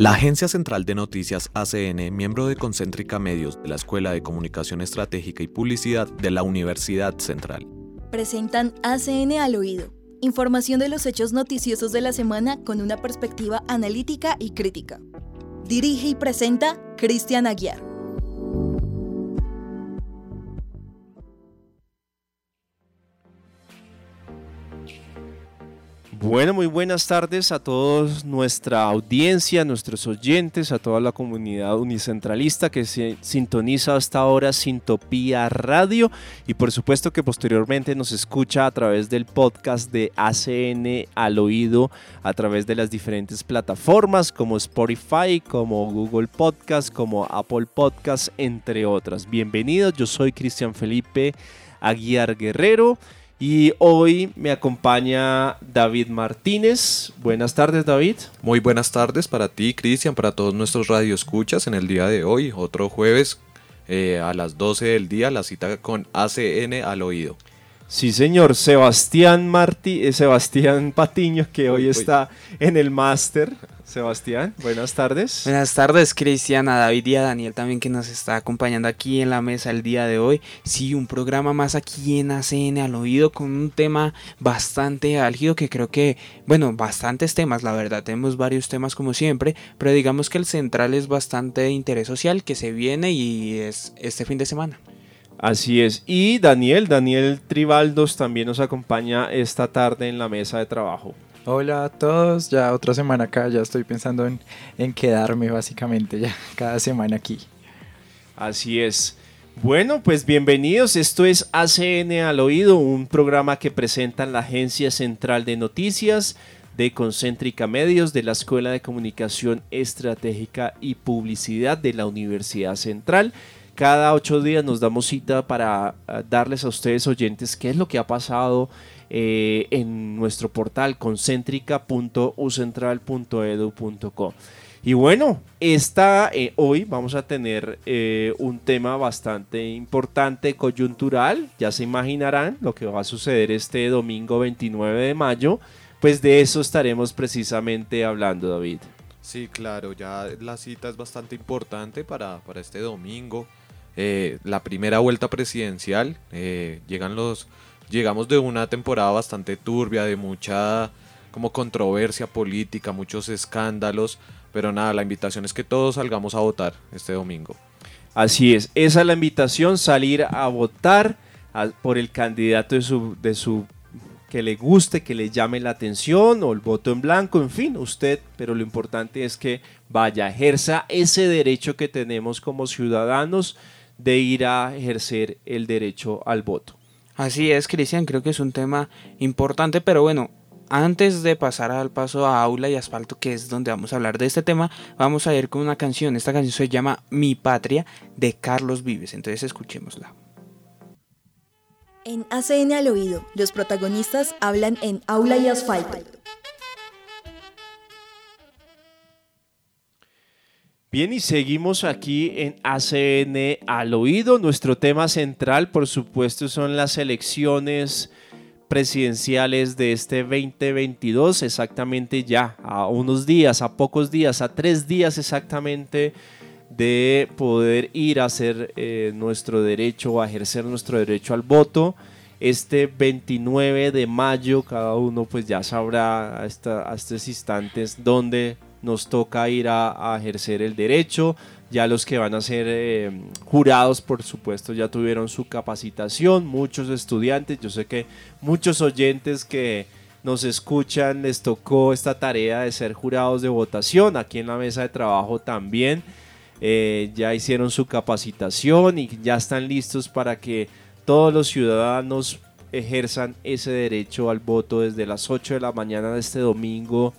La Agencia Central de Noticias ACN, miembro de Concéntrica Medios de la Escuela de Comunicación Estratégica y Publicidad de la Universidad Central. Presentan ACN al oído. Información de los hechos noticiosos de la semana con una perspectiva analítica y crítica. Dirige y presenta Cristian Aguiar. Bueno, muy buenas tardes a todos nuestra audiencia, nuestros oyentes, a toda la comunidad unicentralista que se sintoniza hasta ahora Sintopía Radio y por supuesto que posteriormente nos escucha a través del podcast de ACN al oído, a través de las diferentes plataformas como Spotify, como Google Podcast, como Apple Podcast, entre otras. Bienvenidos, yo soy Cristian Felipe Aguiar Guerrero. Y hoy me acompaña David Martínez. Buenas tardes, David. Muy buenas tardes para ti, Cristian, para todos nuestros radioescuchas en el día de hoy, otro jueves eh, a las 12 del día, la cita con ACN al oído. Sí, señor. Sebastián Martí, eh, Sebastián Patiño, que hoy está en el máster. Sebastián, buenas tardes. Buenas tardes, Cristian, a David y a Daniel también que nos está acompañando aquí en la mesa el día de hoy. Sí, un programa más aquí en ACN al oído con un tema bastante álgido que creo que, bueno, bastantes temas, la verdad, tenemos varios temas como siempre, pero digamos que el central es bastante de interés social que se viene y es este fin de semana. Así es. Y Daniel, Daniel Tribaldos también nos acompaña esta tarde en la mesa de trabajo. Hola a todos, ya otra semana acá, ya estoy pensando en, en quedarme básicamente ya cada semana aquí. Así es. Bueno, pues bienvenidos. Esto es ACN al oído, un programa que presenta la Agencia Central de Noticias de Concéntrica Medios de la Escuela de Comunicación Estratégica y Publicidad de la Universidad Central cada ocho días nos damos cita para ah, darles a ustedes oyentes qué es lo que ha pasado eh, en nuestro portal concéntrica.ucentral.edu.co. Y bueno, esta, eh, hoy vamos a tener eh, un tema bastante importante, coyuntural. Ya se imaginarán lo que va a suceder este domingo 29 de mayo. Pues de eso estaremos precisamente hablando, David. Sí, claro, ya la cita es bastante importante para, para este domingo. Eh, la primera vuelta presidencial. Eh, llegan los, llegamos de una temporada bastante turbia, de mucha como controversia política, muchos escándalos, pero nada, la invitación es que todos salgamos a votar este domingo. Así es, esa es la invitación, salir a votar por el candidato de su, de su que le guste, que le llame la atención o el voto en blanco, en fin, usted, pero lo importante es que vaya, ejerza ese derecho que tenemos como ciudadanos de ir a ejercer el derecho al voto. Así es, Cristian, creo que es un tema importante, pero bueno, antes de pasar al paso a aula y asfalto, que es donde vamos a hablar de este tema, vamos a ir con una canción. Esta canción se llama Mi Patria de Carlos Vives, entonces escuchémosla. En ACN al oído, los protagonistas hablan en aula y asfalto. Bien, y seguimos aquí en ACN al oído. Nuestro tema central, por supuesto, son las elecciones presidenciales de este 2022, exactamente ya, a unos días, a pocos días, a tres días exactamente de poder ir a hacer eh, nuestro derecho, a ejercer nuestro derecho al voto. Este 29 de mayo, cada uno pues ya sabrá hasta, estos instantes dónde nos toca ir a, ejercer el derecho. Ya los que van a ser eh, jurados, por supuesto, ya tuvieron su capacitación. Muchos estudiantes, yo sé que muchos oyentes que nos escuchan les tocó esta tarea de ser jurados de votación. Aquí en la mesa de trabajo también eh, ya hicieron su capacitación y ya están listos para que todos los ciudadanos ejerzan ese derecho al voto desde las 8 de la mañana de este domingo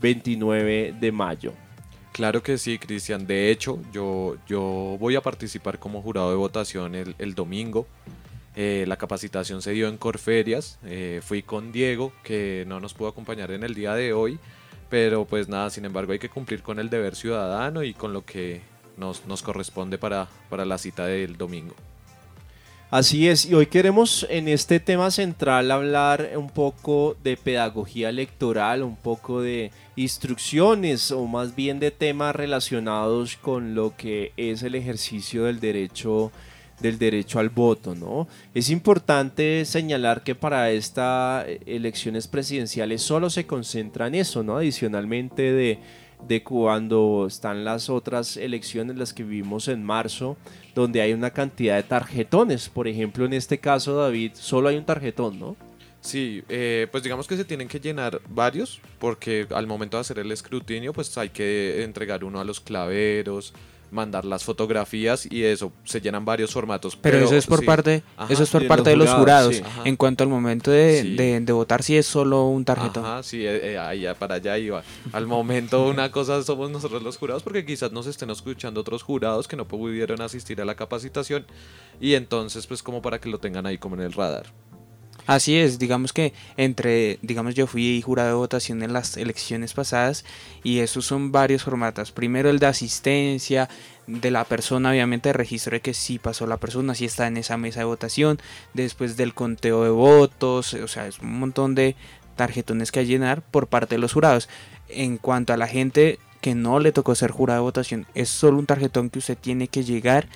29 de mayo. Claro que sí, Cristian. De hecho, yo, yo voy a participar como jurado de votación el, domingo. Eh, la capacitación se dio en Corferias. Eh, fui con Diego, que no nos pudo acompañar en el día de hoy. Pero pues nada, sin embargo hay que cumplir con el deber ciudadano y con lo que nos, nos corresponde para, para la cita del domingo. Así es, y hoy queremos en este tema central hablar un poco de pedagogía electoral, un poco de instrucciones o más bien de temas relacionados con lo que es el ejercicio del derecho del derecho al voto, ¿no? Es importante señalar que para estas elecciones presidenciales solo se concentra en eso, ¿no? Adicionalmente de de cuando están las otras elecciones, las que vivimos en marzo, donde hay una cantidad de tarjetones. Por ejemplo, en este caso, David, solo hay un tarjetón, ¿no? Sí, eh, pues digamos que se tienen que llenar varios, porque al momento de hacer el escrutinio, pues hay que entregar uno a los claveros, mandar las fotografías y eso se llenan varios formatos pero, eso es por parte eso es por parte de los jurados, en cuanto al momento de, de, votar si es solo un tarjetón. Ajá, sí eh, eh, ahí para allá iba. Al momento una cosa somos nosotros los jurados porque quizás nos estén escuchando otros jurados que no pudieron asistir a la capacitación. Y entonces pues como para que lo tengan ahí como en el radar Así es, digamos que entre, digamos yo fui jurado de votación en las elecciones pasadas y esos son varios formatos. Primero el de asistencia de la persona, obviamente registro de que sí pasó la persona, sí está en esa mesa de votación, después del conteo de votos, o sea, es un montón de tarjetones que hay llenar por parte de los jurados. En cuanto a la gente que no le tocó ser jurado de votación, es solo un tarjetón que usted tiene que llegar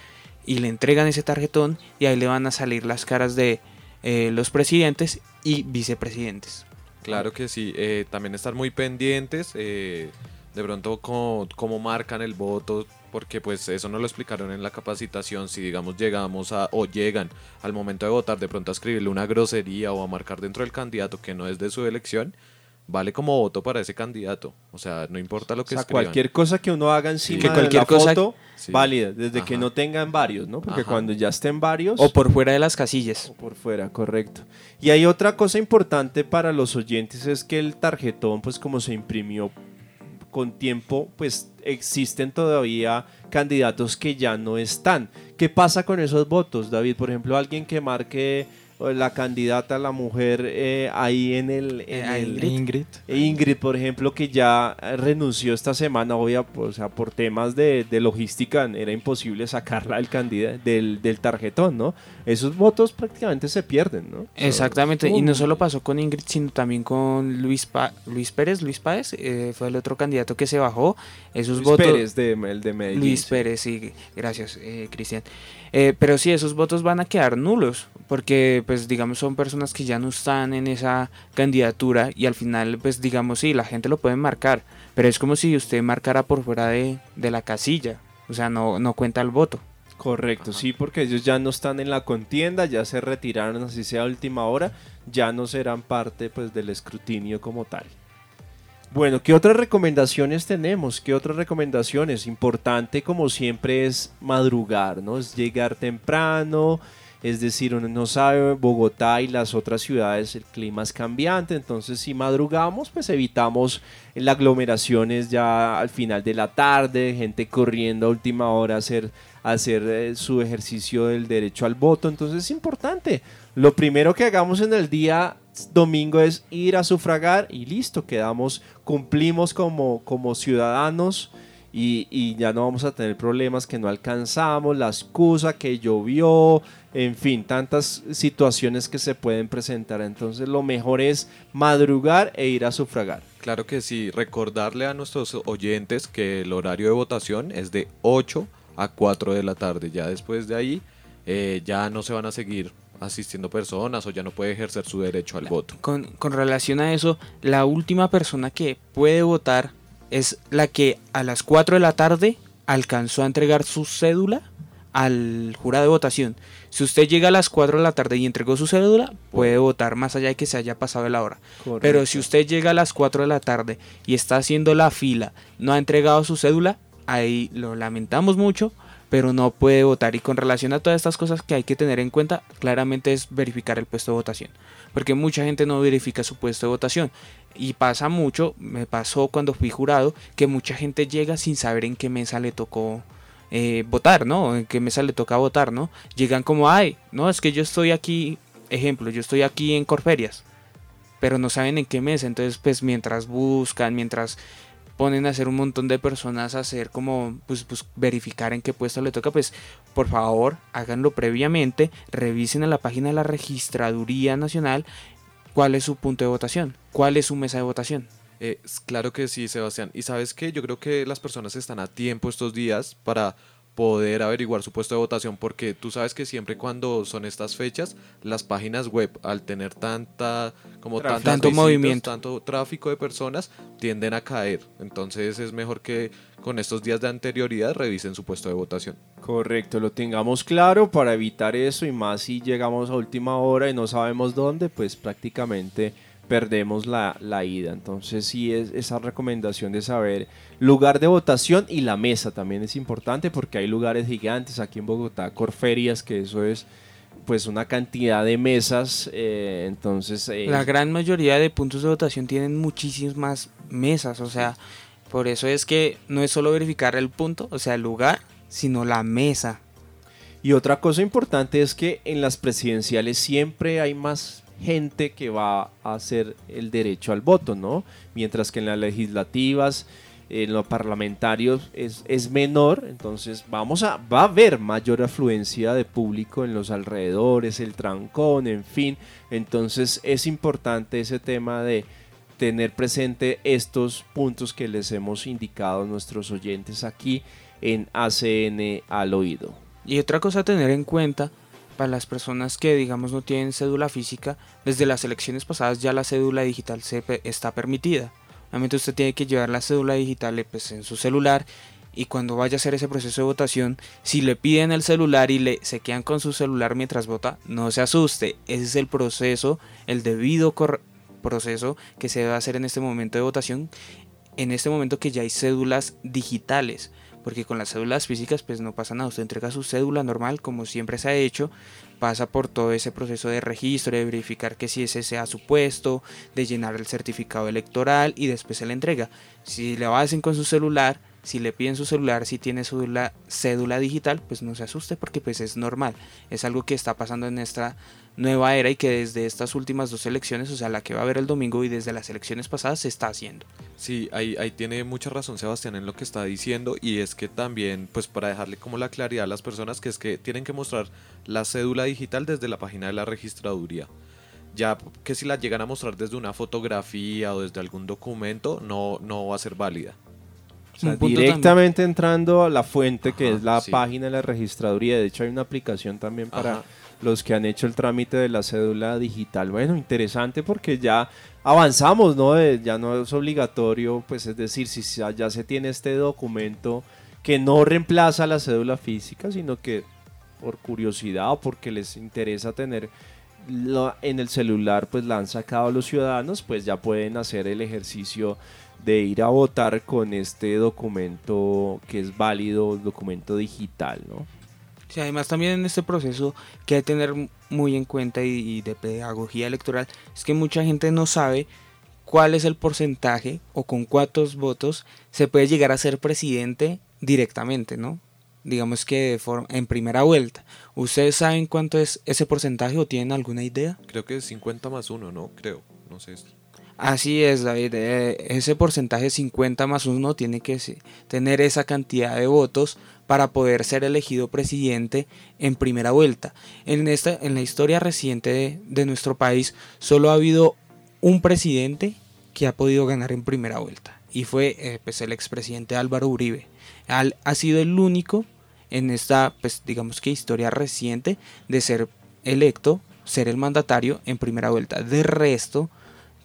y le entregan ese tarjetón y ahí le van a salir las caras de eh, los presidentes y vicepresidentes. Claro que sí, eh, también estar muy pendientes, eh, de pronto cómo, marcan el voto, porque pues eso no lo explicaron en la capacitación, si digamos llegamos a o llegan al momento de votar de pronto a escribirle una grosería o a marcar dentro del candidato que no es de su elección, vale como voto para ese candidato. O sea, no importa lo que o cualquier cosa que uno haga encima que cualquier de la foto, válida, desde que no tengan varios, ¿no? Porque cuando ya estén varios... O por fuera de las casillas. O por fuera, correcto. Y hay otra cosa importante para los oyentes, es que el tarjetón, pues como se imprimió con tiempo, pues existen todavía candidatos que ya no están. ¿Qué pasa con esos votos, David? Por ejemplo, alguien que marque la candidata, la mujer eh, ahí en el... En Ingrid. Ingrid, por ejemplo, que ya renunció esta semana, obvia, o sea, por temas de, logística era imposible sacarla del, candidato, del, del, tarjetón, ¿no? Esos votos prácticamente se pierden, ¿no? Exactamente, y no solo pasó con Ingrid, sino también con Luis, Luis Pérez, Luis Páez, eh, fue el otro candidato que se bajó. Esos Luis votos... Pérez, de, el de Medellín. Luis Pérez, sí, gracias, eh, Cristian. Eh, pero sí, esos votos van a quedar nulos, porque pues digamos son personas que ya no están en esa candidatura y al final pues digamos sí, la gente lo puede marcar, pero es como si usted marcara por fuera de, la casilla, o sea, no, no cuenta el voto. Correcto, sí, porque ellos ya no están en la contienda, ya se retiraron así sea a última hora, ya no serán parte pues del escrutinio como tal. Bueno, ¿qué otras recomendaciones tenemos? ¿Qué otras recomendaciones? Importante como siempre es madrugar, ¿no? Es llegar temprano, es decir, uno no sabe, Bogotá y las otras ciudades el clima es cambiante, entonces si madrugamos pues evitamos las aglomeraciones ya al final de la tarde, gente corriendo a última hora a hacer, hacer eh, su ejercicio del derecho al voto, entonces es importante. Lo primero que hagamos en el día domingo es ir a sufragar y listo, quedamos, cumplimos como, como ciudadanos y, ya no vamos a tener problemas que no alcanzamos, la excusa que llovió, en fin, tantas situaciones que se pueden presentar. Entonces lo mejor es madrugar e ir a sufragar. Claro que sí, recordarle a nuestros oyentes que el horario de votación es de 8 a 4 de la tarde. Ya después de ahí eh, ya no se van a seguir asistiendo personas o ya no puede ejercer su derecho al voto. Con, con relación a eso, la última persona que puede votar es la que a las 4 de la tarde alcanzó a entregar su cédula al jurado de votación. Si usted llega a las 4 de la tarde y entregó su cédula, puede votar más allá de que se haya pasado la hora. Pero si usted llega a las 4 de la tarde y está haciendo la fila, no ha entregado su cédula, ahí lo lamentamos mucho, pero no puede votar. Y con relación a todas estas cosas que hay que tener en cuenta, claramente es verificar el puesto de votación. Porque mucha gente no verifica su puesto de votación. Y pasa mucho, me pasó cuando fui jurado, que mucha gente llega sin saber en qué mesa le tocó eh, votar, ¿no? En qué mesa le toca votar, ¿no? Llegan como, ay, no, es que yo estoy aquí, ejemplo, yo estoy aquí en Corferias, pero no saben en qué mesa. Entonces, pues mientras buscan, mientras ponen a hacer un montón de personas a hacer como pues, pues, verificar en qué puesto le toca, pues por favor háganlo previamente, revisen en la página de la Registraduría Nacional cuál es su punto de votación, cuál es su mesa de votación. Eh, claro que sí, Sebastián. Y sabes que yo creo que las personas están a tiempo estos días para poder averiguar su puesto de votación porque tú sabes que siempre cuando son estas fechas las páginas web al tener tanta como tanto movimiento. tanto tráfico de personas tienden a caer. Entonces es mejor que con estos días de anterioridad revisen su puesto de votación. Correcto lo tengamos claro para evitar eso y más si llegamos a última hora y no sabemos dónde pues prácticamente perdemos la, la, ida. Entonces sí es esa recomendación de saber lugar de votación y la mesa también es importante porque hay lugares gigantes aquí en Bogotá, Corferias, que eso es pues una cantidad de mesas, eh, entonces... Eh, la gran mayoría de puntos de votación tienen muchísimas más mesas, o sea, por eso es que no es solo verificar el punto, o sea, el lugar, sino la mesa. Y otra cosa importante es que en las presidenciales siempre hay más gente que va a hacer el derecho al voto, ¿no? Mientras que en las legislativas, en los parlamentarios es, es, menor, entonces vamos a, va a haber mayor afluencia de público en los alrededores, el trancón, en fin, entonces es importante ese tema de tener presente estos puntos que les hemos indicado a nuestros oyentes aquí en ACN al oído. Y otra cosa a tener en cuenta para las personas que digamos no tienen cédula física, desde las elecciones pasadas ya la cédula digital se está permitida. Obviamente usted tiene que llevar la cédula digital eh, pues, en su celular y cuando vaya a hacer ese proceso de votación, si le piden el celular y le se quedan con su celular mientras vota, no se asuste. Ese es el proceso, el debido proceso que se debe hacer en este momento de votación, en este momento que ya hay cédulas digitales porque con las cédulas físicas pues no pasa nada, usted entrega su cédula normal como siempre se ha hecho, pasa por todo ese proceso de registro, de verificar que si ese sea su puesto, de llenar el certificado electoral y después se le entrega. Si le hacen con su celular, si le piden su celular, si tiene su cédula digital, pues no se asuste porque pues es normal, es algo que está pasando en esta nueva era y que desde estas últimas dos elecciones, o sea, la que va a haber el domingo y desde las elecciones pasadas se está haciendo. Sí, ahí, ahí tiene mucha razón Sebastián en lo que está diciendo y es que también, pues para dejarle como la claridad a las personas, que es que tienen que mostrar la cédula digital desde la página de la registraduría. Ya que si la llegan a mostrar desde una fotografía o desde algún documento, no, no va a ser válida. directamente entrando a la fuente que es la página de la registraduría. De hecho, hay una aplicación también para los que han hecho el trámite de la cédula digital. Bueno, interesante porque ya avanzamos, ¿no? ya no es obligatorio, pues es decir, si ya se tiene este documento que no reemplaza la cédula física, sino que por curiosidad o porque les interesa tener en el celular, pues la han sacado los ciudadanos, pues ya pueden hacer el ejercicio de ir a votar con este documento que es válido, documento digital, ¿no? Además también en este proceso que hay que tener muy en cuenta y, de pedagogía electoral es que mucha gente no sabe cuál es el porcentaje o con cuántos votos se puede llegar a ser presidente directamente, ¿no? Digamos que en primera vuelta. ¿Ustedes saben cuánto es ese porcentaje o tienen alguna idea? Creo que es 50 más 1, ¿no? Creo, no sé. Así es, David. Eh, ese porcentaje 50 más 1 tiene que tener esa cantidad de votos para poder ser elegido presidente en primera vuelta. En, esta, en la historia reciente de, nuestro país solo ha habido un presidente que ha podido ganar en primera vuelta y fue eh, pues, el expresidente Álvaro Uribe. ha sido el único en esta, pues digamos que historia reciente de ser electo, ser el mandatario en primera vuelta. De resto,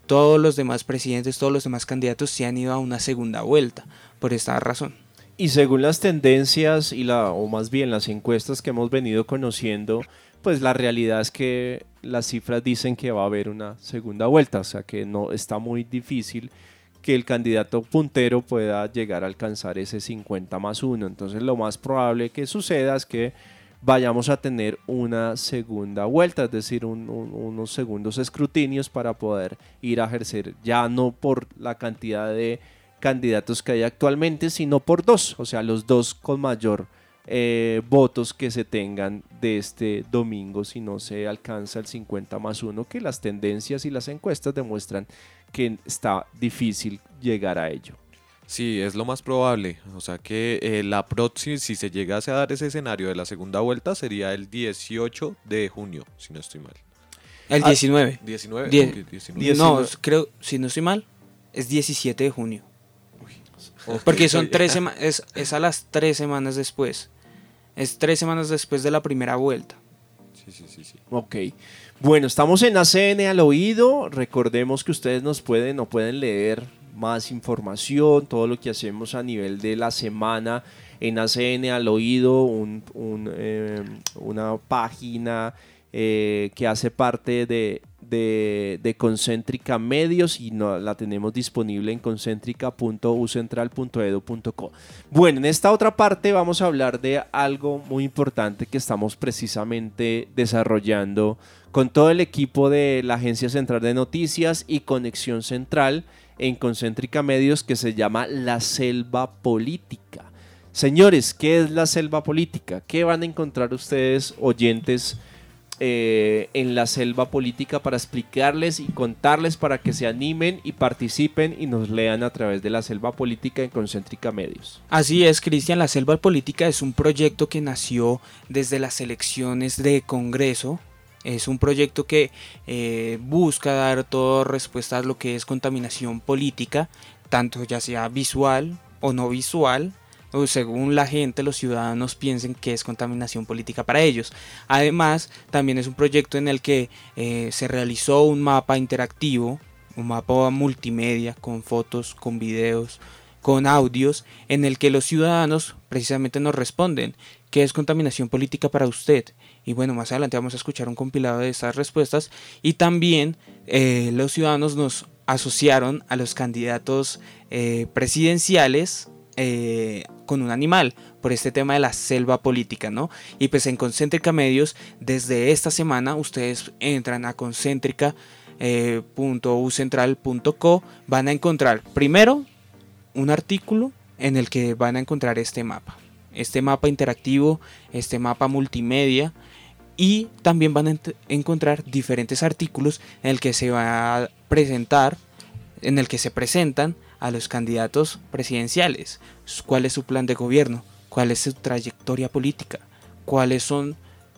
todos los demás presidentes, todos los demás candidatos se han ido a una segunda vuelta por esta razón. Y según las tendencias y la, o más bien las encuestas que hemos venido conociendo, pues la realidad es que las cifras dicen que va a haber una segunda vuelta, o sea que no está muy difícil que el candidato puntero pueda llegar a alcanzar ese 50 más 1. Entonces lo más probable que suceda es que vayamos a tener una segunda vuelta, es decir, unos segundos escrutinios para poder ir a ejercer, ya no por la cantidad de candidatos que hay actualmente, sino por dos, o sea, los dos con mayor eh, votos que se tengan de este domingo si no se alcanza el 50 más 1, que las tendencias y las encuestas demuestran que está difícil llegar a ello. Sí, es lo más probable. O sea que eh, la próxima, si se llegase a dar ese escenario de la segunda vuelta, sería el 18 de junio, si no estoy mal. El Ah, 19. 19. Die- ok, 19. Diez- No, 19. creo, si no estoy mal, es 17 de junio. Porque son tres semanas, es, es a las tres semanas después. Es tres semanas después de la primera vuelta. Sí, sí, sí, sí. Ok. Bueno, estamos en ACN al oído. Recordemos que ustedes nos pueden o pueden leer más información, todo lo que hacemos a nivel de la semana en ACN al oído, un- un, eh, una página eh, que hace parte de, de, Concéntrica Medios y no, la tenemos disponible en concéntrica.ucentral.edu.co. Bueno, en esta otra parte vamos a hablar de algo muy importante que estamos precisamente desarrollando con todo el equipo de la Agencia Central de Noticias y Conexión Central en Concéntrica Medios que se llama La Selva Política. Señores, ¿qué es la selva política? ¿Qué van a encontrar ustedes, oyentes, eh, en la selva política para explicarles y contarles para que se animen y participen y nos lean a través de la selva política en Concéntrica Medios? Así es, Cristian, la Selva Política es un proyecto que nació desde las elecciones de Congreso. Es un proyecto que eh, busca dar toda respuesta a lo que es contaminación política, tanto ya sea visual o no visual, o según la gente, los ciudadanos piensen que es contaminación política para ellos. Además, también es un proyecto en el que eh, se realizó un mapa interactivo, un mapa multimedia con fotos, con videos, con audios en el que los ciudadanos precisamente nos responden qué es contaminación política para usted. Y bueno, más adelante vamos a escuchar un compilado de estas respuestas. Y también eh, los ciudadanos nos asociaron a los candidatos eh, presidenciales eh, con un animal por este tema de la selva política, ¿no? Y pues en Concéntrica Medios, desde esta semana, ustedes entran a concéntrica eh, van a encontrar primero un artículo en el que van a encontrar este mapa. Este mapa interactivo, este mapa multimedia y también van a encontrar diferentes artículos en el que se va a presentar, en el que se presentan a los candidatos presidenciales. ¿Cuál es su plan de gobierno? ¿Cuál es su trayectoria política? ¿Cuáles son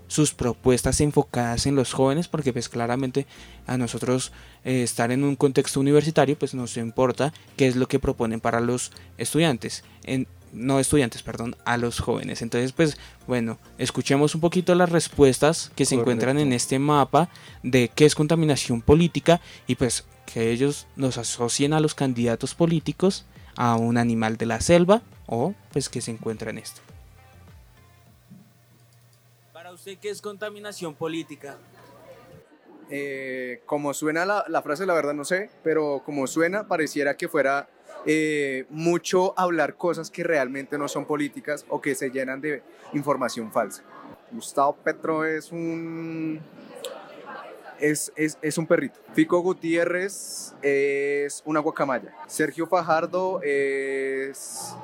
sus propuestas enfocadas en los jóvenes? Porque pues claramente a nosotros eh, estar en un contexto universitario pues nos importa qué es lo que proponen para los estudiantes. No estudiantes, perdón, a los jóvenes. Entonces, pues bueno, escuchemos un poquito las respuestas que se encuentran en este mapa de qué es contaminación política y pues que ellos nos asocien a los candidatos políticos a un animal de la selva o pues que se encuentra en esto. Para usted, ¿qué es contaminación política? Eh, como suena la, la frase, la verdad no sé, pero como suena, pareciera que fuera eh, mucho hablar cosas que realmente no son políticas o que se llenan de información falsa. Gustavo Petro es un... Es, es, es un perrito. Fico Gutiérrez es una guacamaya. Sergio Fajardo es,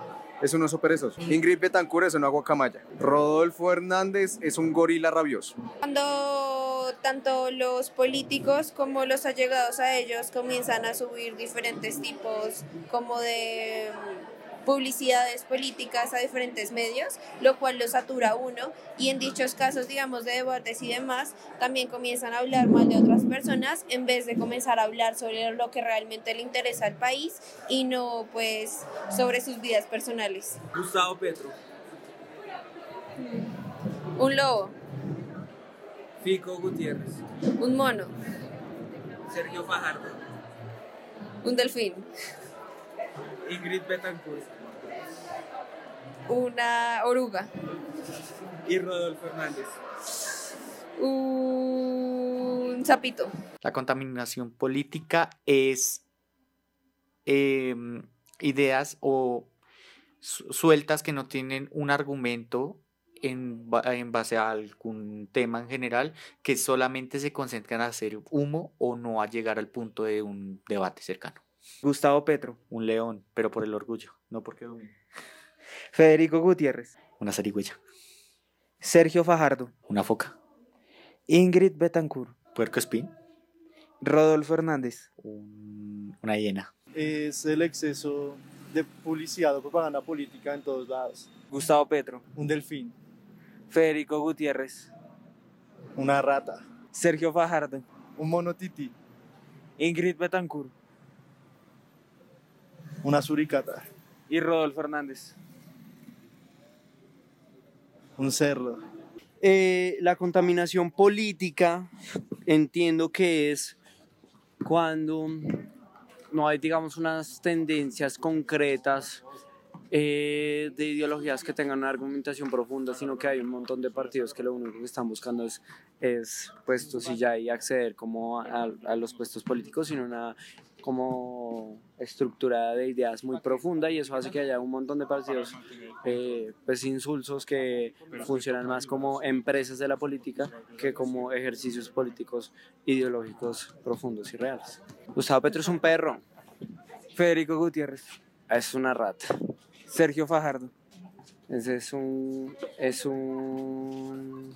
es un oso perezoso. Ingrid Betancourt es una guacamaya. Rodolfo Hernández es un gorila rabioso. Cuando tanto los políticos como los allegados a ellos comienzan a subir diferentes tipos como de mm, publicidades políticas a diferentes medios, lo cual lo satura uno. Y en dichos casos, digamos, de debates y demás, también comienzan a hablar mal de otras personas en vez de comenzar a hablar sobre lo que realmente le interesa al país y no pues sobre sus vidas personales. Gustavo Petro, Un lobo, Fico Gutiérrez, un mono, Sergio Fajardo, un delfín, Ingrid Betancourt una oruga, y Rodolfo Hernández. un sapito. La contaminación política es em, ideas o su- sueltas que no tienen un argumento en, en base a algún tema en general, que solamente se concentran a hacer humo o no a llegar al punto de un debate cercano. Gustavo Petro, Un león, pero por el orgullo, no porque domine. Federico Gutiérrez, Una zarigüeya, Sergio Fajardo, una foca, Ingrid Betancourt, puerco espín, Rodolfo Hernández, un- una hiena. es el exceso de publicidad o propaganda política en todos lados. Gustavo Petro. Un delfín. Federico Gutiérrez. Una rata. Sergio Fajardo. Un mono tití. Ingrid Betancourt. Una suricata. Y Rodolfo Hernández. Un cerdo. Eh, la contaminación política entiendo que es cuando no hay, digamos, unas tendencias concretas eh, de ideologías que tengan una argumentación profunda, sino que hay un montón de partidos que lo único que están buscando es, es puestos y ya y acceder como a, a los puestos políticos, sino una como estructurada de ideas muy profunda y eso hace que haya un montón de partidos eh, pues insulsos que funcionan más como empresas de la política que como ejercicios políticos ideológicos profundos y reales. Gustavo Petro es un perro. Federico Gutiérrez. Es una rata. Sergio Fajardo. Ese es un es un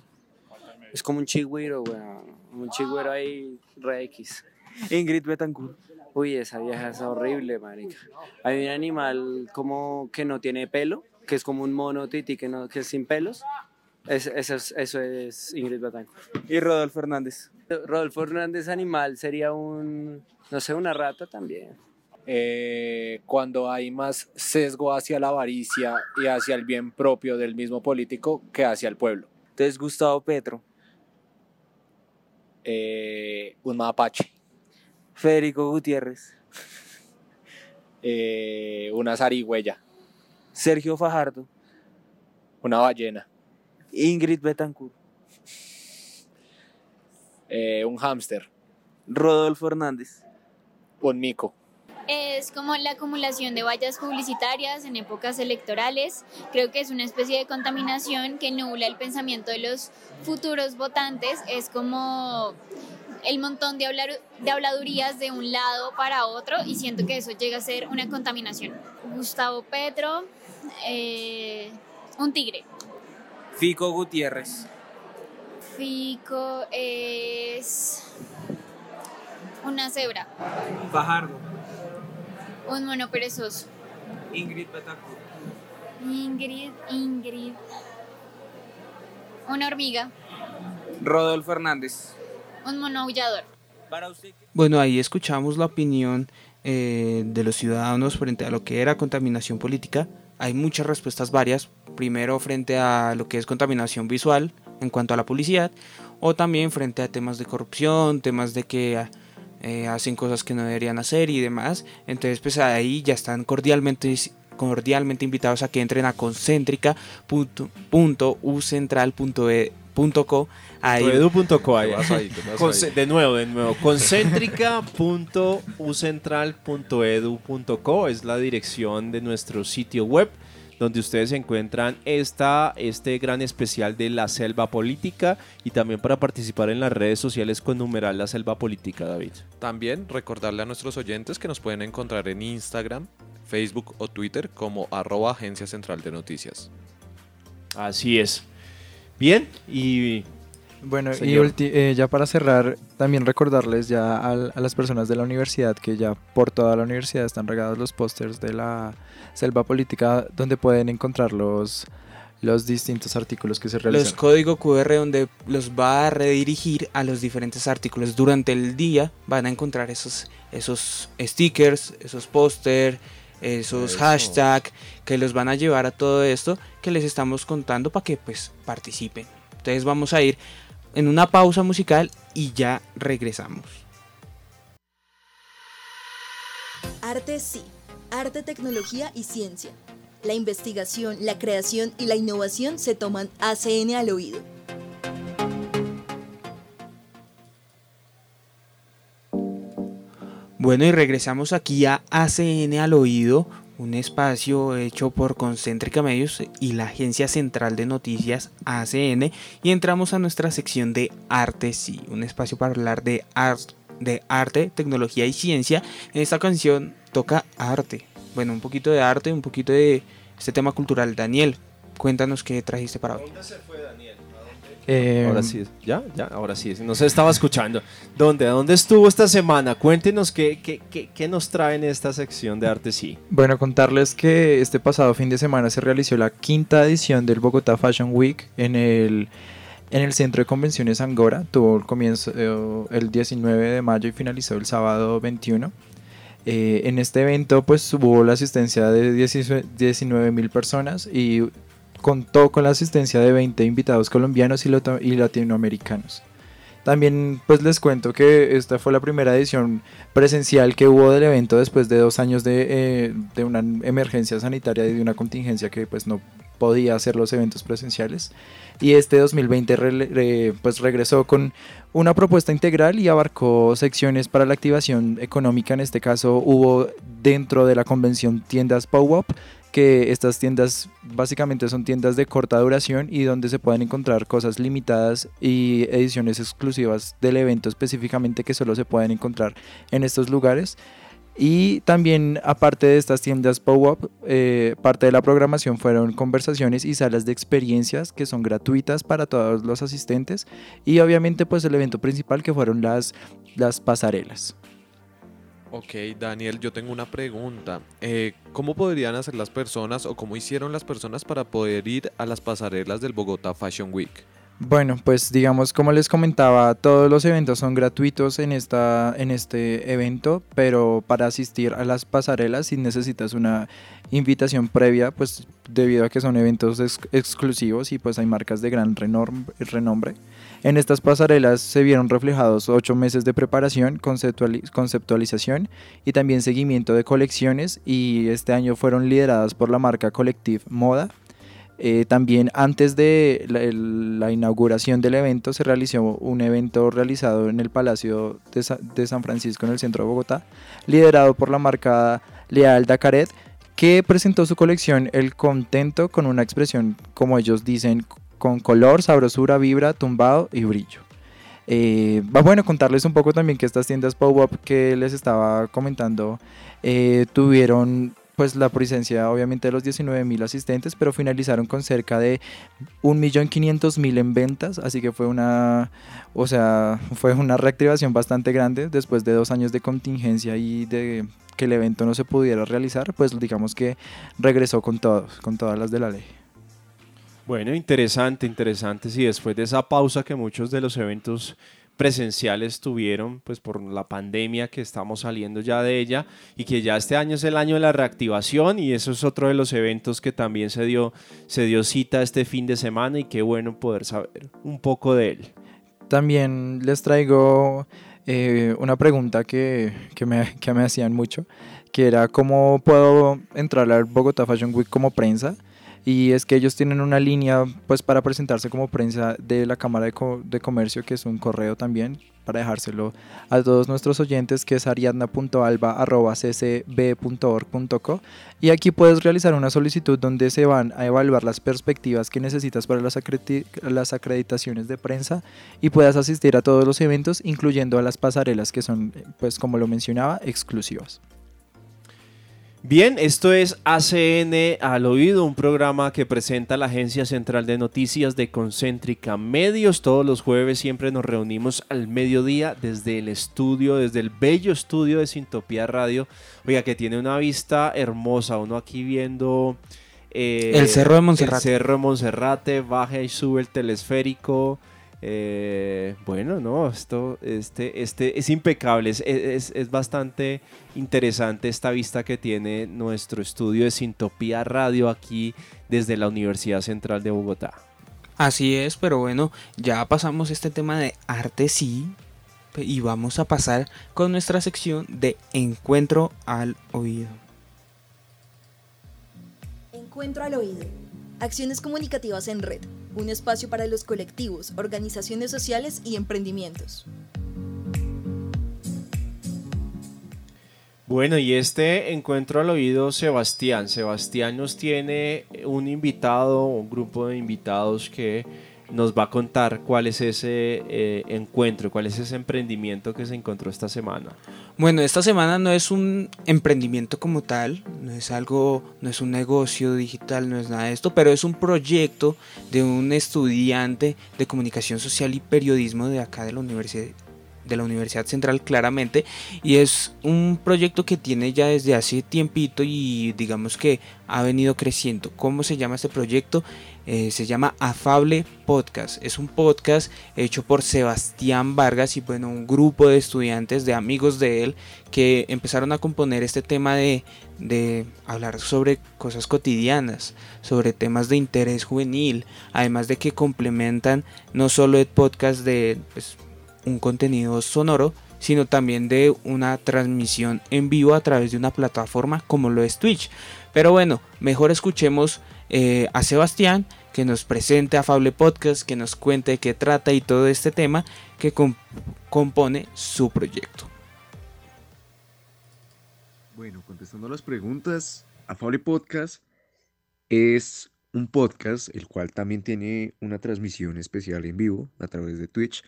es como un chigüiro, weón. Un chigüiro ahí re X. Ingrid Betancourt. Uy, esa vieja es horrible, marica. Hay un animal como que no tiene pelo, que es como un mono titi que, no, que es sin pelos. Es, eso, es, eso es Ingrid Betancourt. Y Rodolfo Hernández. Rodolfo Hernández animal sería un, no sé, una rata también. Eh, cuando hay más sesgo hacia la avaricia y hacia el bien propio del mismo político que hacia el pueblo. Entonces, Gustavo Petro. Eh, un mapache. Federico Gutiérrez. Eh, una zarigüeya. Sergio Fajardo. Una ballena. Ingrid Betancourt. Eh, un hámster. Rodolfo Hernández. Un mico. Es como la acumulación de vallas publicitarias en épocas electorales. Creo que es una especie de contaminación que nubla el pensamiento de los futuros votantes. Es como el montón de, hablar, de habladurías de un lado para otro y siento que eso llega a ser una contaminación. Gustavo Petro, eh, un tigre. Fico Gutiérrez. Fico es una cebra. Fajardo. Un mono perezoso. Ingrid Betancourt. Ingrid, Ingrid. Una hormiga. Rodolfo Hernández. Un mono aullador. Bueno, ahí escuchamos la opinión eh, de los ciudadanos frente a lo que era contaminación política. Hay muchas respuestas varias. Primero frente a lo que es contaminación visual en cuanto a la publicidad o también frente a temas de corrupción, temas de que eh, hacen cosas que no deberían hacer y demás. Entonces, pues ahí ya están cordialmente cordialmente invitados a que entren a concéntrica.ucentral.co Ahí. Edu.co ahí. De nuevo, de nuevo. Concéntrica.ucentral.edu.co es la dirección de nuestro sitio web donde ustedes encuentran esta, este gran especial de la selva política y también para participar en las redes sociales con numeral la selva política, David. También recordarle a nuestros oyentes que nos pueden encontrar en Instagram, Facebook o Twitter como arroba Agencia Central de Noticias. Así es. Bien, y bueno, Señor. y eh, ya para cerrar, también recordarles ya a, a, las personas de la universidad que ya por toda la universidad están regados los pósters de la selva política donde pueden encontrar los, los distintos artículos que se realizan. Los códigos QR donde los va a redirigir a los diferentes artículos. Durante el día van a encontrar esos, esos stickers, esos pósters, esos hashtags que los van a llevar a todo esto que les estamos contando para que pues participen. Entonces vamos a ir en una pausa musical y ya regresamos. Arte sí, arte, tecnología y ciencia. La investigación, la creación y la innovación se toman ACN al oído. Bueno, y regresamos aquí a ACN al oído, un espacio hecho por Concéntrica Medios y la Agencia Central de Noticias ACN y entramos a nuestra sección de Arte Sí, un espacio para hablar de, art, de arte, tecnología y ciencia. En esta canción toca arte, bueno, un poquito de arte, un poquito de este tema cultural. Daniel, cuéntanos qué trajiste para hoy. ¿Dónde se fue Daniel? Eh, Ahora sí, ya, ya, ahora sí, no se estaba escuchando. ¿Dónde, dónde estuvo esta semana? Cuéntenos qué, qué, qué, qué nos trae en esta sección de Arte Sí. Bueno, contarles que este pasado fin de semana se realizó la quinta edición del Bogotá Fashion Week en el, en el Centro de Convenciones Angora. Tuvo el comienzo eh, el 19 de mayo y finalizó el sábado 21. Eh, en este evento pues hubo la asistencia de 19 mil personas y contó con la asistencia de 20 invitados colombianos y, y latinoamericanos. También pues les cuento que esta fue la primera edición presencial que hubo del evento después de dos años de, eh, de una emergencia sanitaria y de una contingencia que pues no podía hacer los eventos presenciales. Y este 2020 re- re- pues regresó con una propuesta integral y abarcó secciones para la activación económica. En este caso hubo dentro de la convención tiendas POW-UP que estas tiendas básicamente son tiendas de corta duración y donde se pueden encontrar cosas limitadas y ediciones exclusivas del evento específicamente que solo se pueden encontrar en estos lugares. Y también, aparte de estas tiendas POW-UP, eh, parte de la programación fueron conversaciones y salas de experiencias que son gratuitas para todos los asistentes. Y obviamente, pues el evento principal que fueron las, las pasarelas. Ok, Daniel, yo tengo una pregunta. Eh, ¿Cómo podrían hacer las personas o cómo hicieron las personas para poder ir a las pasarelas del Bogotá Fashion Week? Bueno, pues digamos, como les comentaba, todos los eventos son gratuitos en, esta, en este evento, pero para asistir a las pasarelas si necesitas una invitación previa, pues debido a que son eventos ex- exclusivos y pues hay marcas de gran renombre. En estas pasarelas se vieron reflejados ocho meses de preparación, conceptuali- conceptualización y también seguimiento de colecciones y este año fueron lideradas por la marca Collective Moda, eh, también antes de la, inauguración del evento se realizó un evento realizado en el Palacio de, Sa- de San Francisco en el centro de Bogotá, liderado por la marca Leal Dacaret, que presentó su colección El Contento con una expresión, como ellos dicen, con color, sabrosura, vibra, tumbado y brillo. Eh, bueno contarles un poco también que estas tiendas Pop-Up que les estaba comentando eh, tuvieron pues la presencia obviamente de los 19 mil asistentes, pero finalizaron con cerca de 1.500.000 en ventas, así que fue una, o sea, fue una reactivación bastante grande después de dos años de contingencia y de que el evento no se pudiera realizar, pues digamos que regresó con todos, con todas las de la ley. Bueno, interesante, interesante. Sí, después de esa pausa que muchos de los eventos presenciales tuvieron, pues por la pandemia que estamos saliendo ya de ella y que ya este año es el año de la reactivación y eso es otro de los eventos que también se dio, se dio cita este fin de semana y qué bueno poder saber un poco de él. También les traigo eh, una pregunta que, que me, que me hacían mucho, que era cómo puedo entrar al Bogotá Fashion Week como prensa. Y es que ellos tienen una línea pues para presentarse como prensa de la Cámara de, Co- de Comercio, que es un correo también, para dejárselo a todos nuestros oyentes, que es ariadna.alba.ccb.org.co. Y aquí puedes realizar una solicitud donde se van a evaluar las perspectivas que necesitas para las, las acreditaciones de prensa y puedas asistir a todos los eventos, incluyendo a las pasarelas que son, pues como lo mencionaba, exclusivas. Bien, esto es ACN al oído, un programa que presenta la Agencia Central de Noticias de Concéntrica Medios. Todos los jueves siempre nos reunimos al mediodía desde el estudio, desde el bello estudio de Sintopía Radio. Oiga, que tiene una vista hermosa, uno aquí viendo... eh, El Cerro de Monserrate. El Cerro de Monserrate, baja y sube el telesférico. Eh, bueno, no, esto este, este es impecable, es, es- es bastante interesante esta vista que tiene nuestro estudio de Sintopía Radio aquí desde la Universidad Central de Bogotá. Así es, pero bueno, ya pasamos este tema de arte sí y vamos a pasar con nuestra sección de encuentro al oído. Encuentro al oído. Acciones comunicativas en red. Un espacio para los colectivos, organizaciones sociales y emprendimientos. Bueno, y este encuentro al oído, Sebastián. Sebastián nos tiene un invitado, un grupo de invitados que nos va a contar cuál es ese eh, encuentro, cuál es ese emprendimiento que se encontró esta semana. Bueno, esta semana no es un emprendimiento como tal, no es algo, no es un negocio digital, no es nada de esto, pero es un proyecto de un estudiante de comunicación social y periodismo de acá de la Universidad de la Universidad Central claramente y es un proyecto que tiene ya desde hace tiempito y digamos que ha venido creciendo. ¿Cómo se llama este proyecto? Eh, se llama Afable Podcast. Es un podcast hecho por Sebastián Vargas y bueno, un grupo de estudiantes, de amigos de él, que empezaron a componer este tema de, de hablar sobre cosas cotidianas, sobre temas de interés juvenil, además de que complementan no solo el podcast de pues, un contenido sonoro, sino también de una transmisión en vivo a través de una plataforma como lo es Twitch. Pero bueno, mejor escuchemos eh, a Sebastián que nos presente a Fable Podcast, que nos cuente qué trata y todo este tema que compone su proyecto. Bueno, contestando las preguntas, Afable Podcast es un podcast el cual también tiene una transmisión especial en vivo a través de Twitch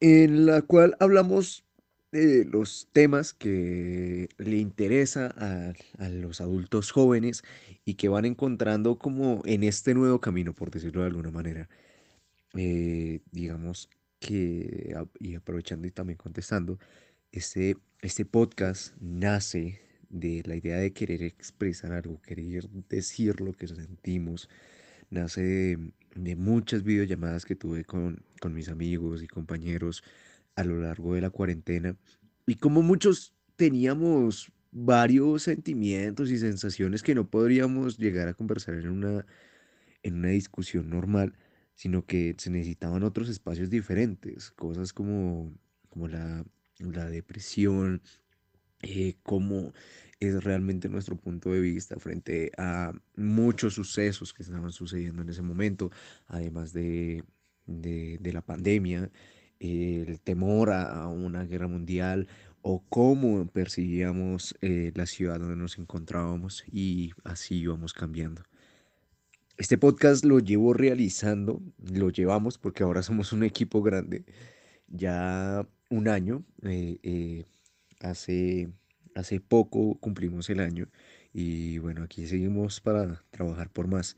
en la cual hablamos de los temas que le interesa a, a los adultos jóvenes y que van encontrando como en este nuevo camino, por decirlo de alguna manera. Eh, digamos que, y aprovechando y también contestando, este, este podcast nace de la idea de querer expresar algo, querer decir lo que sentimos, nace de, de muchas videollamadas que tuve con, con mis amigos y compañeros a lo largo de la cuarentena. Y como muchos teníamos varios sentimientos y sensaciones que no podríamos llegar a conversar en una, en una discusión normal, sino que se necesitaban otros espacios diferentes, cosas como, como la, la depresión, eh, como es realmente nuestro punto de vista frente a muchos sucesos que estaban sucediendo en ese momento, además de, de, la pandemia, el temor a, una guerra mundial o cómo percibíamos eh, la ciudad donde nos encontrábamos y así íbamos cambiando. Este podcast lo llevo realizando, lo llevamos porque ahora somos un equipo grande, ya un año, eh, eh, hace Hace poco cumplimos el año y bueno, aquí seguimos para trabajar por más.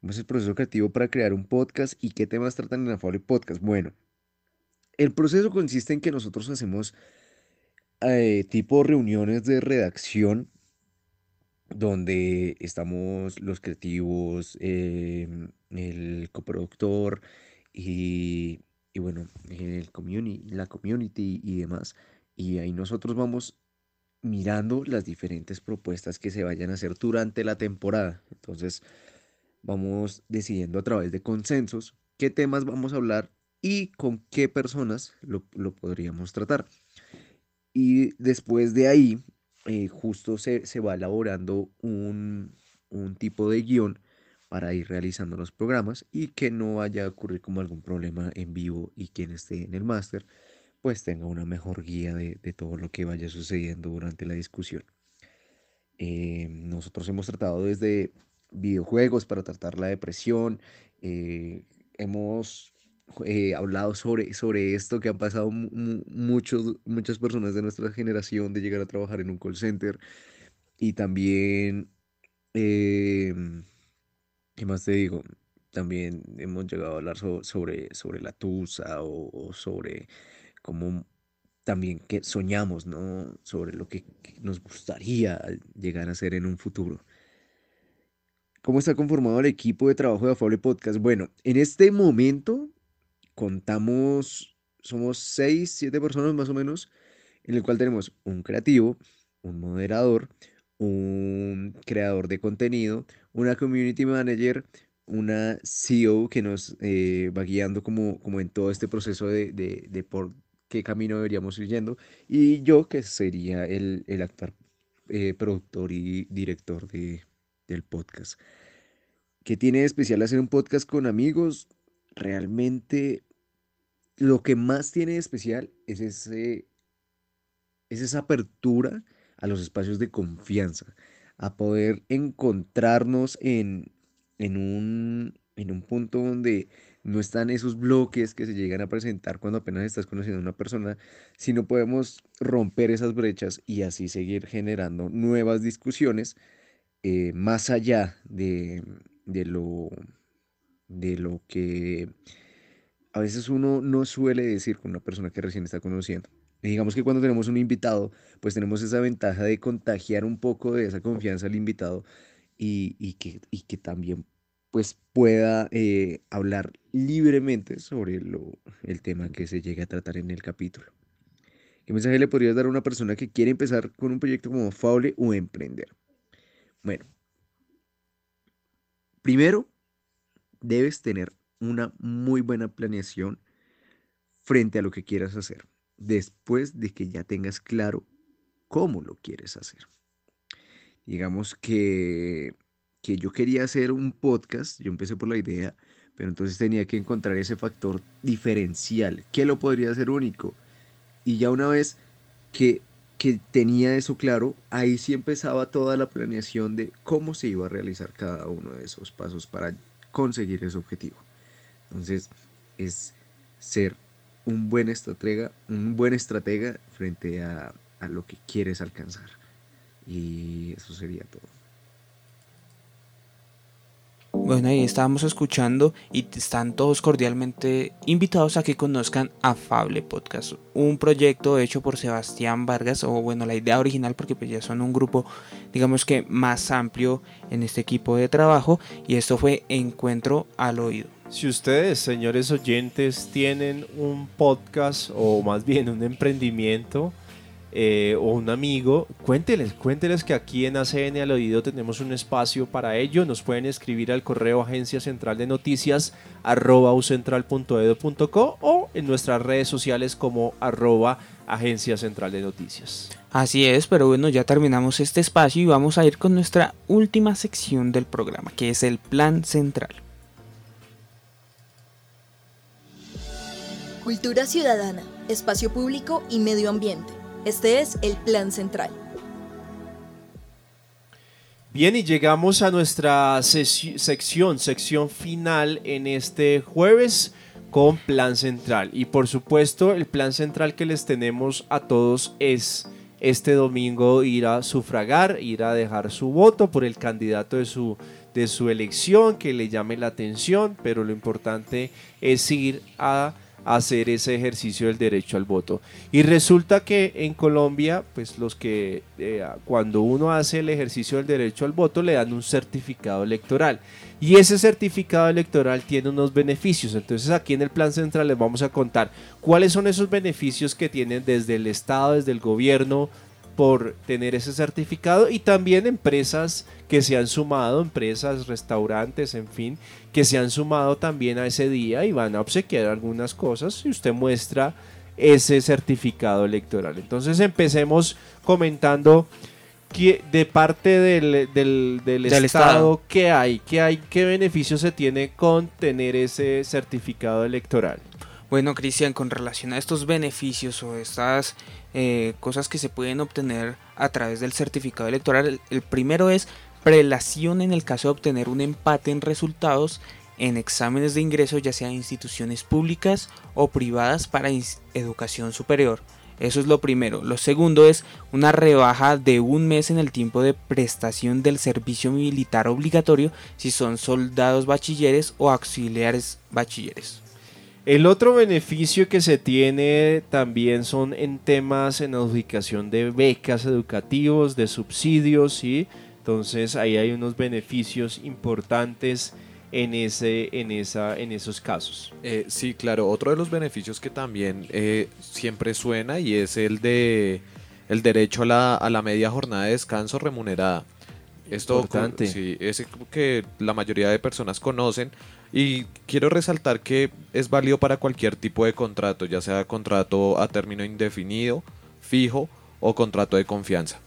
¿Cómo es el proceso creativo para crear un podcast y qué temas tratan en Afable Podcast? Bueno, el proceso consiste en que nosotros hacemos eh, tipo reuniones de redacción donde estamos los creativos, em, el coproductor y, y bueno, el community, la community y demás. Y ahí nosotros vamos mirando las diferentes propuestas que se vayan a hacer durante la temporada. Entonces, vamos decidiendo a través de consensos qué temas vamos a hablar y con qué personas lo, podríamos tratar. Y después de ahí, eh, justo se, va elaborando un, un tipo de guion para ir realizando los programas y que no vaya a ocurrir como algún problema en vivo y quien esté en el máster pues tenga una mejor guía de, todo lo que vaya sucediendo durante la discusión. Eh, nosotros hemos tratado desde videojuegos para tratar la depresión, eh, hemos eh, hablado sobre, sobre esto que han pasado muchos, muchas personas de nuestra generación de llegar a trabajar en un call center y también, em, ¿qué más te digo? También hemos llegado a hablar sobre, sobre la tusa o sobre como también que soñamos, ¿no? Sobre lo que, nos gustaría llegar a ser en un futuro. ¿Cómo está conformado el equipo de trabajo de Afable Podcast? Bueno, en este momento contamos, somos seis, siete personas más o menos, en el cual tenemos un creativo, un moderador, un creador de contenido, una community manager, una CEO que nos eh, va guiando como, como en todo este proceso de, de, qué camino deberíamos ir yendo, y yo que sería el, el actor, eh, productor y director de, del podcast. ¿Qué tiene de especial hacer un podcast con amigos? Realmente lo que más tiene de especial es, ese, es esa apertura a los espacios de confianza, a poder encontrarnos en, en, un, en un punto donde no están esos bloques que se llegan a presentar cuando apenas estás conociendo a una persona, sino podemos romper esas brechas y así seguir generando nuevas discusiones eh, más allá de, de lo, de lo que a veces uno no suele decir con una persona que recién está conociendo. Digamos que cuando tenemos un invitado, pues tenemos esa ventaja de contagiar un poco de esa confianza al invitado y, y que, y que también pues pueda eh, hablar libremente sobre el tema que se llegue a tratar en el capítulo. ¿Qué mensaje le podrías dar a una persona que quiere empezar con un proyecto como Fable o emprender? Bueno, primero debes tener una muy buena planeación frente a lo que quieras hacer, después de que ya tengas claro cómo lo quieres hacer. Digamos que, que yo quería hacer un podcast, yo empecé por la idea, pero entonces tenía que encontrar ese factor diferencial, que lo podría hacer único. Y ya una vez que, que tenía eso claro, ahí sí empezaba toda la planeación de cómo se iba a realizar cada uno de esos pasos para conseguir ese objetivo. Entonces, es ser un buen estratega, un buen estratega frente a, a lo que quieres alcanzar. Y eso sería todo. Bueno, ahí estábamos escuchando y están todos cordialmente invitados a que conozcan Afable Podcast, un proyecto hecho por Sebastián Vargas, o bueno, la idea original, porque pues ya son un grupo, digamos que más amplio en este equipo de trabajo, y esto fue Encuentro al Oído. Si ustedes, señores oyentes, tienen un podcast o más bien un emprendimiento eh, o un amigo, cuénteles, cuénteles que aquí en ACN al oído tenemos un espacio para ello. Nos pueden escribir al correo agencia central de noticias arroba ucentral.edu.co o en nuestras redes sociales como arroba agencia central de noticias. Así es, pero bueno, ya terminamos este espacio y vamos a ir con nuestra última sección del programa, que es el plan central. Cultura ciudadana, espacio público y medio ambiente. Este es el Plan Central. Bien, y llegamos a nuestra sección, sección final en este jueves con Plan Central. Y por supuesto, el Plan Central que les tenemos a todos es este domingo ir a sufragar, ir a dejar su voto por el candidato de su, de su elección que le llame la atención, pero lo importante es ir a hacer ese ejercicio del derecho al voto. Y resulta que en Colombia, pues los que eh, cuando uno hace el ejercicio del derecho al voto le dan un certificado electoral. Y ese certificado electoral tiene unos beneficios. Entonces aquí en el plan central les vamos a contar cuáles son esos beneficios que tienen desde el Estado, desde el gobierno, por tener ese certificado y también empresas que se han sumado, empresas, restaurantes, en fin, que se han sumado también a ese día y van a obsequiar algunas cosas si usted muestra ese certificado electoral. Entonces empecemos comentando que de parte del, del, del, estado, estado, ¿qué hay? ¿Qué hay? ¿Qué beneficio se tiene con tener ese certificado electoral? Bueno, Cristian, con relación a estos beneficios o estas eh, cosas que se pueden obtener a través del certificado electoral, el primero es prelación en el caso de obtener un empate en resultados en exámenes de ingreso, ya sea instituciones públicas o privadas para educación superior. Eso es lo primero. Lo segundo es una rebaja de un mes en el tiempo de prestación del servicio militar obligatorio si son soldados bachilleres o auxiliares bachilleres. El otro beneficio que se tiene también son en temas en adjudicación de becas educativos, de subsidios, ¿sí? Entonces ahí hay unos beneficios importantes en, ese, en, esa, en esos casos. Eh, sí, claro. Otro de los beneficios que también eh, siempre suena y es el de el derecho a la, a la media jornada de descanso remunerada. Esto Importante. sí, es que la mayoría de personas conocen y quiero resaltar que es válido para cualquier tipo de contrato, ya sea contrato a término indefinido, fijo o contrato de confianza.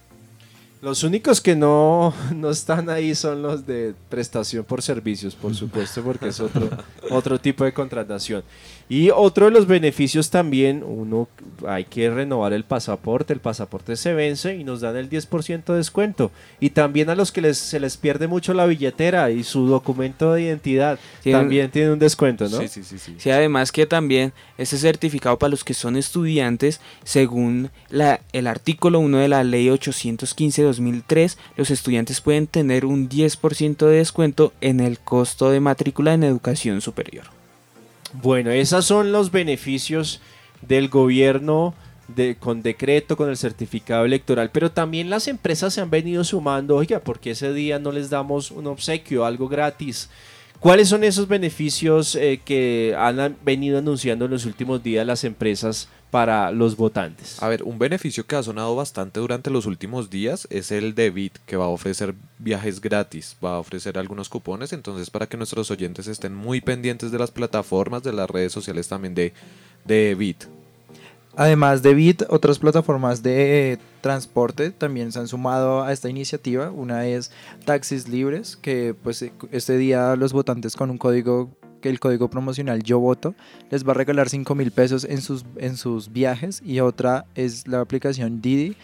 Los únicos que no, no están ahí son los de prestación por servicios, por supuesto, porque es otro, otro tipo de contratación. Y otro de los beneficios también, uno hay que renovar el pasaporte, el pasaporte se vence y nos dan el 10% de descuento. Y también a los que les, se les pierde mucho la billetera y su documento de identidad, Tienen- también tienen un descuento, ¿no? Sí, sí, sí, sí. Sí, además que también ese certificado para los que son estudiantes, según la, el artículo 1 de la ley 815-2003, los estudiantes pueden tener un 10% de descuento en el costo de matrícula en educación superior. Bueno, esos son los beneficios del gobierno de, con decreto, con el certificado electoral, pero también las empresas se han venido sumando, oiga, porque ese día no les damos un obsequio, algo gratis. ¿Cuáles son esos beneficios eh, que han an- venido anunciando en los últimos días las empresas para los votantes? A ver, un beneficio que ha sonado bastante durante los últimos días es el de Bit, que va a ofrecer viajes gratis, va a ofrecer algunos cupones, entonces para que nuestros oyentes estén muy pendientes de las plataformas, de las redes sociales también de, de Bit. Además de Bit, otras plataformas de transporte también se han sumado a esta iniciativa. Una es Taxis Libres, que pues eh, este día los votantes con un código, el código promocional Yo Voto, les va a regalar 5 mil pesos en sus, en sus viajes. Y otra es la aplicación Didi,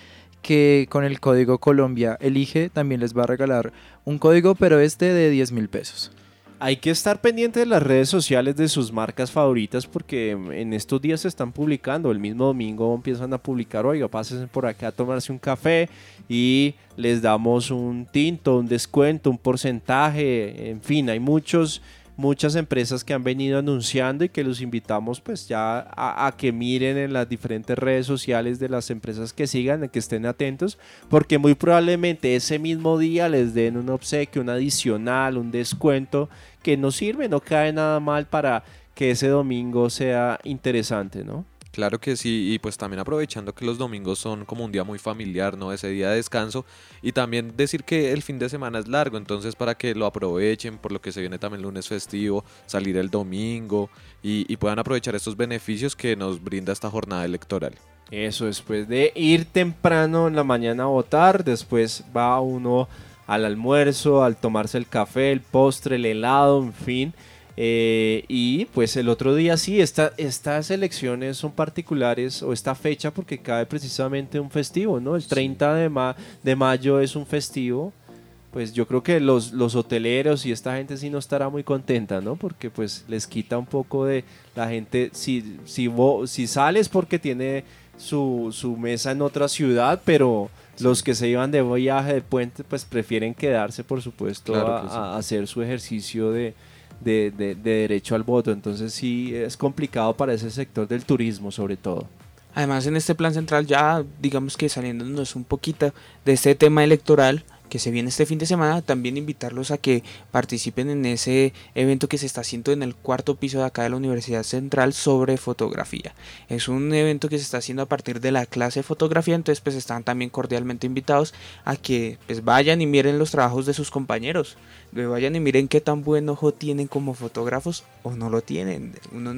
que con el código Colombia Elige también les va a regalar un código, pero este de 10 mil pesos. Hay que estar pendiente de las redes sociales de sus marcas favoritas porque en estos días se están publicando. El mismo domingo empiezan a publicar, oiga, pásense por acá a tomarse un café y les damos un tinto, un descuento, un porcentaje. En fin, hay muchos, muchas empresas que han venido anunciando y que los invitamos pues ya a, que miren en las diferentes redes sociales de las empresas que sigan, que estén atentos, porque muy probablemente ese mismo día les den un obsequio, un adicional, un descuento que no sirve, no cae nada mal para que ese domingo sea interesante, ¿no? Claro que sí, y pues también aprovechando que los domingos son como un día muy familiar, ¿no? Ese día de descanso. Y también decir que el fin de semana es largo, entonces para que lo aprovechen, por lo que se viene también lunes festivo, salir el domingo y, y puedan aprovechar estos beneficios que nos brinda esta jornada electoral. Eso, después de ir temprano en la mañana a votar, después va uno al almuerzo, al tomarse el café, el postre, el helado, en fin. Eh, y pues el otro día sí, esta, estas elecciones son particulares o esta fecha porque cae precisamente un festivo, ¿no? El 30 de, ma- de mayo es un festivo. Pues yo creo que los, los hoteleros y esta gente sí no estará muy contenta, ¿no? Porque pues les quita un poco de la gente, si, si, si sales porque tiene su, su mesa en otra ciudad, pero los que se iban de viaje de puente pues prefieren quedarse, por supuesto, Claro a, sí. a hacer su ejercicio de, de, de- de derecho al voto. Entonces sí es complicado para ese sector del turismo sobre todo. Además, en este plan central, ya digamos que saliéndonos un poquito de este tema electoral que se viene este fin de semana, también invitarlos a que participen en ese evento que se está haciendo en el cuarto piso de acá de la Universidad Central sobre fotografía. Es un evento que se está haciendo a partir de la clase de fotografía, entonces pues están también cordialmente invitados a que pues vayan y miren los trabajos de sus compañeros, que vayan y miren qué tan buen ojo tienen como fotógrafos o no lo tienen. Uno,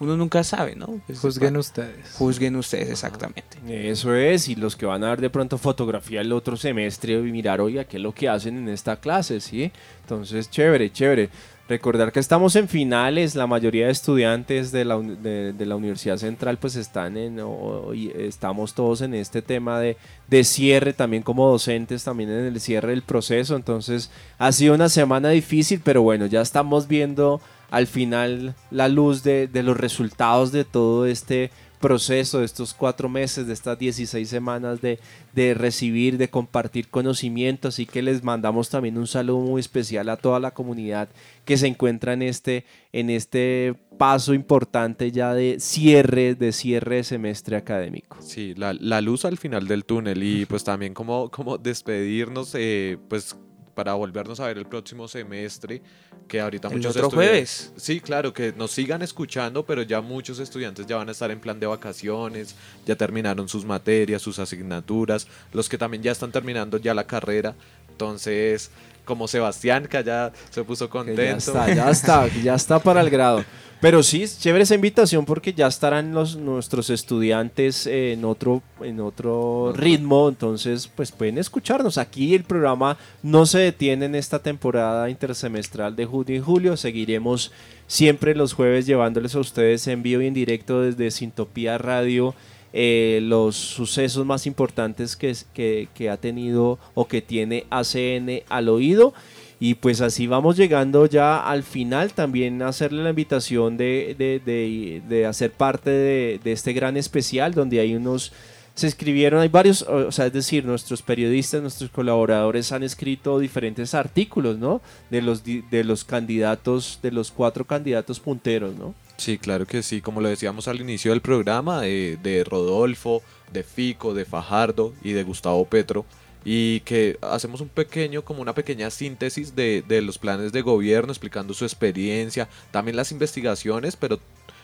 uno nunca sabe, ¿no? Pues, Juzguen va- ustedes. Juzguen ustedes, exactamente. Eso es, y los que van a ver de pronto fotografía el otro semestre y mirar, oiga, qué es lo que hacen en esta clase, ¿sí? Entonces, chévere, chévere. Recordar que estamos en finales, la mayoría de estudiantes de la, de, la Universidad Central pues están en, o- estamos todos en este tema de, de cierre, también como docentes, también en el cierre del proceso, entonces ha sido una semana difícil, pero bueno, ya estamos viendo al final la luz de, de los resultados de todo este proceso de estos cuatro meses, de estas 16 semanas de, de recibir, de compartir conocimiento. Así que les mandamos también un saludo muy especial a toda la comunidad que se encuentra en este, en este paso importante ya de cierre, de cierre de semestre académico. Sí, la, la luz al final del túnel y pues también como, como despedirnos, eh, pues para volvernos a ver el próximo semestre, que ahorita El muchos otro jueves. Sí, claro, que nos sigan escuchando, pero ya muchos estudiantes ya van a estar en plan de vacaciones, ya terminaron sus materias, sus asignaturas, los que también ya están terminando ya la carrera, entonces como Sebastián, que ya se puso contento. Ya está, ya está, ya está para el grado. Pero sí, chévere esa invitación porque ya estarán los, nuestros estudiantes en otro, en otro ritmo, entonces pues pueden escucharnos. Aquí el programa no se detiene en esta temporada intersemestral de junio y julio, seguiremos siempre los jueves llevándoles a ustedes en vivo y en directo desde Sintopía Radio eh, los sucesos más importantes que, que, que, ha tenido o que tiene ACN al oído. Y pues así vamos llegando ya al final. También hacerle la invitación de, de, de, de hacer parte de, este gran especial donde hay unos... Se escribieron, hay varios, o sea, es decir, nuestros periodistas, nuestros colaboradores han escrito diferentes artículos, ¿no? De los, de los candidatos, de los cuatro candidatos punteros, ¿no? Sí, claro que sí, como lo decíamos al inicio del programa, de Rodolfo, de Fico, de Fajardo y de Gustavo Petro, y que hacemos un pequeño, como una pequeña síntesis de, los planes de gobierno, explicando su experiencia, también las investigaciones, pero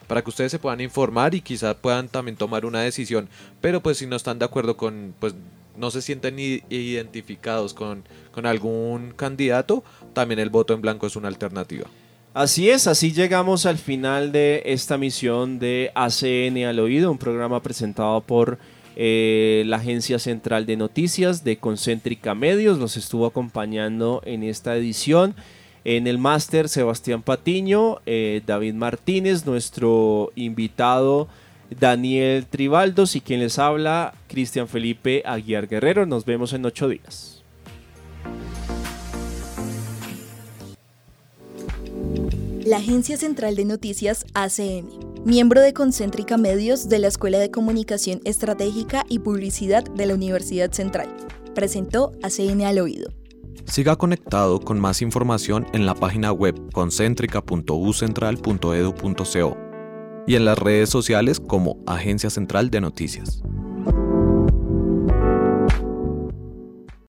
para que ustedes se puedan informar y quizás puedan también tomar una decisión, pero pues si no están de acuerdo con, pues no se sienten identificados con algún candidato, también el voto en blanco es una alternativa. Así es, así llegamos al final de esta misión de ACN al oído, un programa presentado por eh, la Agencia Central de Noticias de Concéntrica Medios. Nos estuvo acompañando en esta edición. En el máster, Sebastián Patiño, eh, David Martínez, nuestro invitado Daniel Tribaldos y quien les habla, Cristian Felipe Aguiar Guerrero. Nos vemos en ocho días. La Agencia Central de Noticias ACN, miembro de Concéntrica Medios de la Escuela de Comunicación Estratégica y Publicidad de la Universidad Central. Presentó ACN al oído. Siga conectado con más información en la página web concéntrica.ucentral.edu.co y en las redes sociales como Agencia Central de Noticias.